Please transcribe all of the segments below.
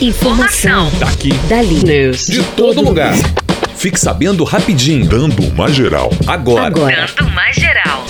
Informação. Daqui. Dali. News. De todo lugar. Fique sabendo rapidinho. Dando uma geral. Agora. Agora. Dando mais geral.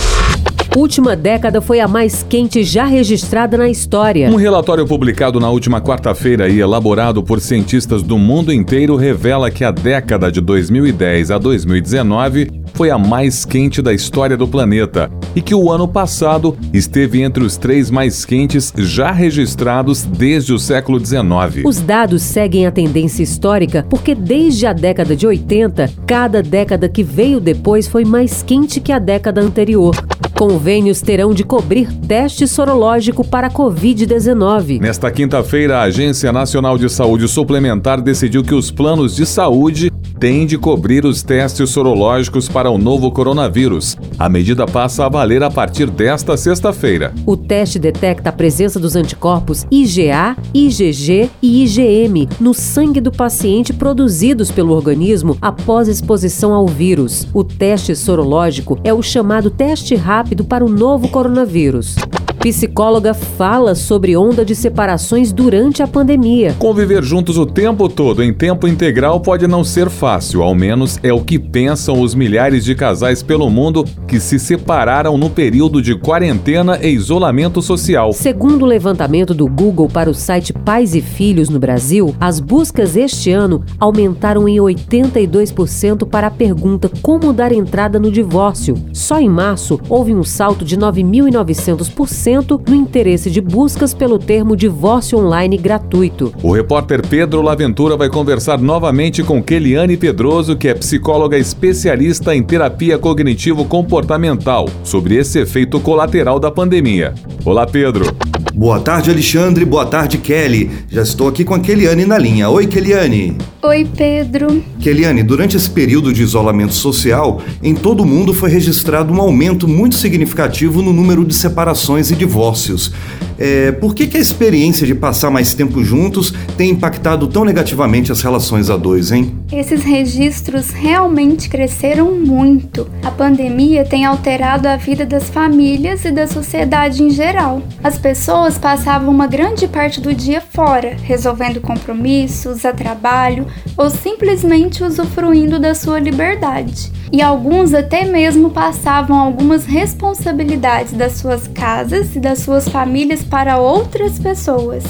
Última década foi a mais quente já registrada na história. Um relatório publicado na última quarta-feira e elaborado por cientistas do mundo inteiro revela que a década de 2010 a 2019 foi a mais quente da história do planeta e que o ano passado esteve entre os três mais quentes já registrados desde o século XIX. Os dados seguem a tendência histórica porque desde a década de 80, cada década que veio depois foi mais quente que a década anterior. Convênios terão de cobrir teste sorológico para a Covid-19. Nesta quinta-feira, a Agência Nacional de Saúde Suplementar decidiu que os planos de saúde têm de cobrir os testes sorológicos para o novo coronavírus. A medida passa a valer a partir desta sexta-feira. O teste detecta a presença dos anticorpos IgA, IgG e IgM no sangue do paciente produzidos pelo organismo após exposição ao vírus. O teste sorológico é o chamado teste rápido para o novo coronavírus. Psicóloga fala sobre onda de separações durante a pandemia. Conviver juntos o tempo todo em tempo integral pode não ser fácil, ao menos é o que pensam os milhares de casais pelo mundo que se separaram no período de quarentena e isolamento social. Segundo o levantamento do Google para o site Pais e Filhos no Brasil, as buscas este ano aumentaram em 82% para a pergunta como dar entrada no divórcio. Só em março houve um salto de 9.900% no interesse de buscas pelo termo divórcio online gratuito. O repórter Pedro Laventura vai conversar novamente com Keliane Pedroso, que é psicóloga especialista em terapia cognitivo-comportamental, sobre esse efeito colateral da pandemia. Olá, Pedro. Boa tarde, Alexandre. Boa tarde, Kelly. Já estou aqui com a Keliane na linha. Oi, Keliane. Oi, Pedro. Keliane, durante esse período de isolamento social, em todo o mundo foi registrado um aumento muito significativo no número de separações e divórcios. É, por que, que a experiência de passar mais tempo juntos tem impactado tão negativamente as relações a dois, hein? Esses registros realmente cresceram muito. A pandemia tem alterado a vida das famílias e da sociedade em geral. As pessoas passavam uma grande parte do dia fora, resolvendo compromissos, a trabalho ou simplesmente usufruindo da sua liberdade. E alguns até mesmo passavam algumas responsabilidades das suas casas e das suas famílias para outras pessoas.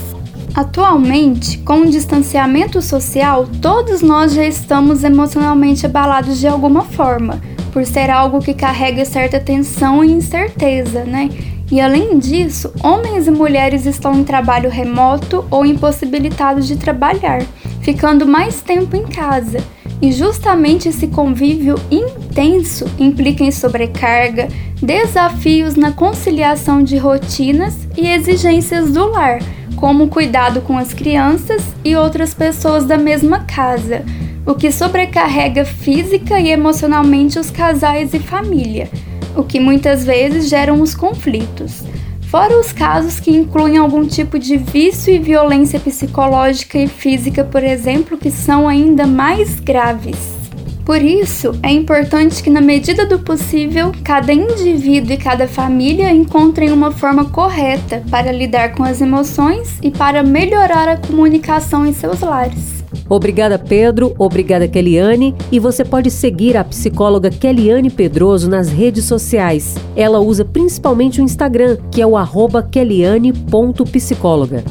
Atualmente, com o distanciamento social, todos nós já estamos emocionalmente abalados de alguma forma, por ser algo que carrega certa tensão e incerteza, né? E além disso, homens e mulheres estão em trabalho remoto ou impossibilitados de trabalhar, ficando mais tempo em casa. E justamente esse convívio intenso implica em sobrecarga, desafios na conciliação de rotinas e exigências do lar, como cuidado com as crianças e outras pessoas da mesma casa, o que sobrecarrega física e emocionalmente os casais e família, o que muitas vezes geram os conflitos. Fora os casos que incluem algum tipo de vício e violência psicológica e física, por exemplo, que são ainda mais graves. Por isso, é importante que, na medida do possível, cada indivíduo e cada família encontrem uma forma correta para lidar com as emoções e para melhorar a comunicação em seus lares. Obrigada, Pedro. Obrigada, Keliane. E você pode seguir a psicóloga Keliane Pedroso nas redes sociais. Ela usa principalmente o Instagram, que é o arroba keliane.psicóloga.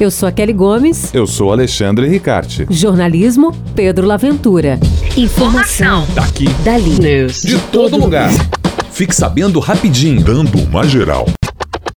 Eu sou a Kelly Gomes. Eu sou Alexandre Ricarte. Jornalismo, Pedro Laventura. Informação. Daqui. Dali. News. De todo lugar. Fique sabendo rapidinho. Dando uma geral.